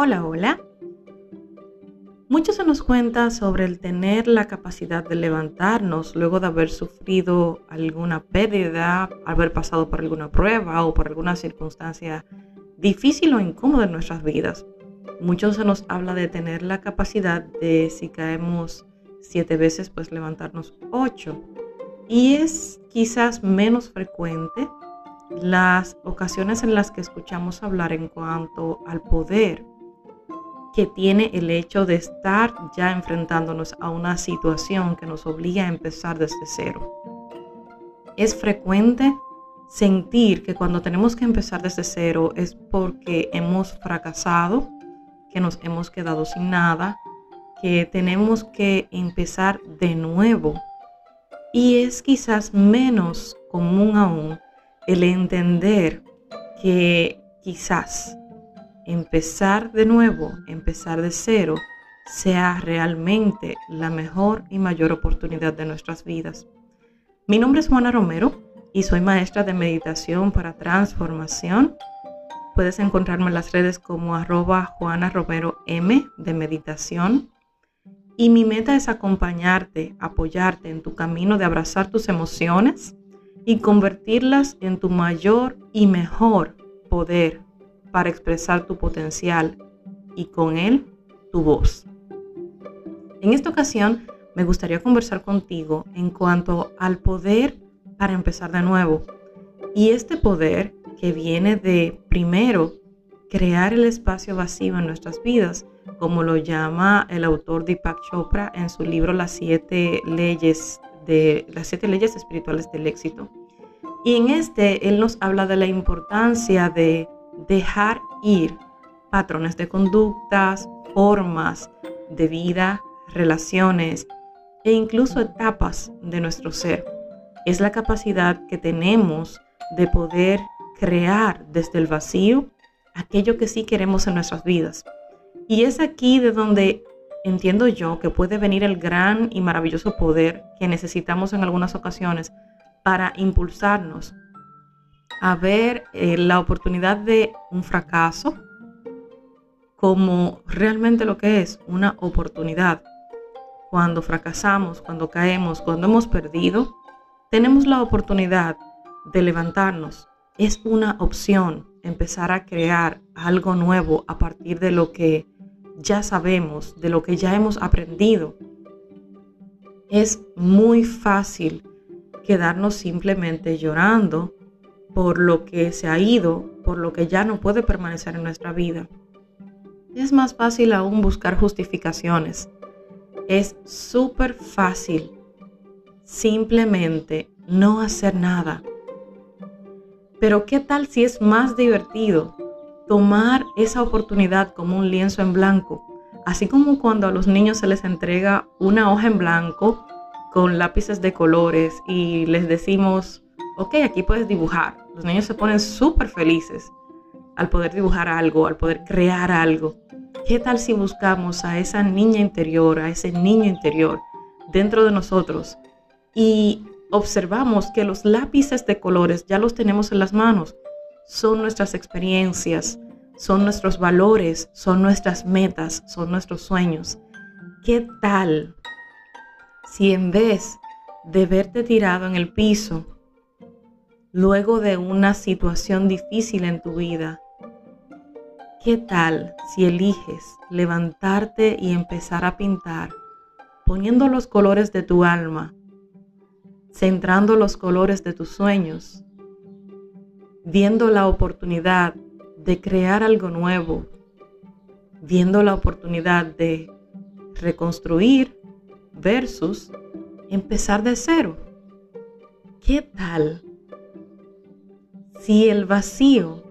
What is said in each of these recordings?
Hola, hola. Mucho se nos cuenta sobre el tener la capacidad de levantarnos luego de haber sufrido alguna pérdida, haber pasado por alguna prueba o por alguna circunstancia difícil o incómoda en nuestras vidas. Mucho se nos habla de tener la capacidad de si caemos siete veces, pues levantarnos ocho. Y es quizás menos frecuente las ocasiones en las que escuchamos hablar en cuanto al poder que tiene el hecho de estar ya enfrentándonos a una situación que nos obliga a empezar desde cero. Es frecuente sentir que cuando tenemos que empezar desde cero es porque hemos fracasado, que nos hemos quedado sin nada, que tenemos que empezar de nuevo. Y es quizás menos común aún el entender que quizás empezar de nuevo, empezar de cero, sea realmente la mejor y mayor oportunidad de nuestras vidas. Mi nombre es Juana Romero y soy maestra de meditación para transformación. Puedes encontrarme en las redes como arroba Juana Romero M de meditación. Y mi meta es acompañarte, apoyarte en tu camino de abrazar tus emociones y convertirlas en tu mayor y mejor poder para expresar tu potencial y con él tu voz. En esta ocasión me gustaría conversar contigo en cuanto al poder para empezar de nuevo. Y este poder que viene de, primero, crear el espacio vacío en nuestras vidas, como lo llama el autor Deepak Chopra en su libro Las siete leyes de las siete leyes espirituales del éxito. Y en este él nos habla de la importancia de dejar ir patrones de conductas, formas de vida, relaciones e incluso etapas de nuestro ser. Es la capacidad que tenemos de poder crear desde el vacío aquello que sí queremos en nuestras vidas. Y es aquí de donde entiendo yo que puede venir el gran y maravilloso poder que necesitamos en algunas ocasiones para impulsarnos a ver eh, la oportunidad de un fracaso como realmente lo que es una oportunidad. Cuando fracasamos, cuando caemos, cuando hemos perdido, tenemos la oportunidad de levantarnos. Es una opción empezar a crear algo nuevo a partir de lo que ya sabemos, de lo que ya hemos aprendido. Es muy fácil quedarnos simplemente llorando por lo que se ha ido, por lo que ya no puede permanecer en nuestra vida. Es más fácil aún buscar justificaciones. Es súper fácil simplemente no hacer nada. Pero ¿qué tal si es más divertido tomar esa oportunidad como un lienzo en blanco? Así como cuando a los niños se les entrega una hoja en blanco con lápices de colores y les decimos, ok, aquí puedes dibujar. Los niños se ponen súper felices al poder dibujar algo, al poder crear algo. ¿Qué tal si buscamos a esa niña interior, a ese niño interior dentro de nosotros y observamos que los lápices de colores ya los tenemos en las manos? Son nuestras experiencias, son nuestros valores, son nuestras metas, son nuestros sueños. ¿Qué tal si en vez de verte tirado en el piso, luego de una situación difícil en tu vida, ¿qué tal si eliges levantarte y empezar a pintar, poniendo los colores de tu alma, centrando los colores de tus sueños, viendo la oportunidad de crear algo nuevo, viendo la oportunidad de reconstruir versus empezar de cero? ¿Qué tal si el vacío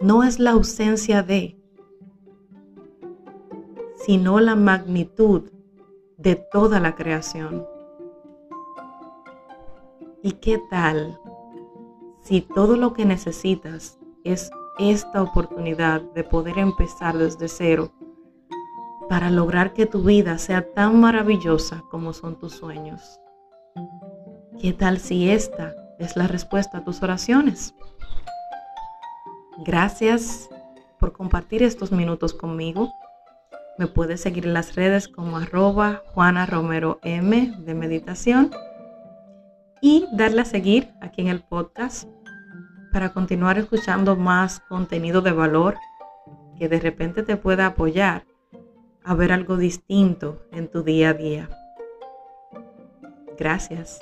no es la ausencia de, sino la magnitud de toda la creación. ¿Y qué tal si todo lo que necesitas es esta oportunidad de poder empezar desde cero para lograr que tu vida sea tan maravillosa como son tus sueños? ¿Qué tal si esta es la respuesta a tus oraciones. Gracias por compartir estos minutos conmigo. Me puedes seguir en las redes como arroba Juana Romero M de meditación y darle a seguir aquí en el podcast para continuar escuchando más contenido de valor que de repente te pueda apoyar a ver algo distinto en tu día a día. Gracias.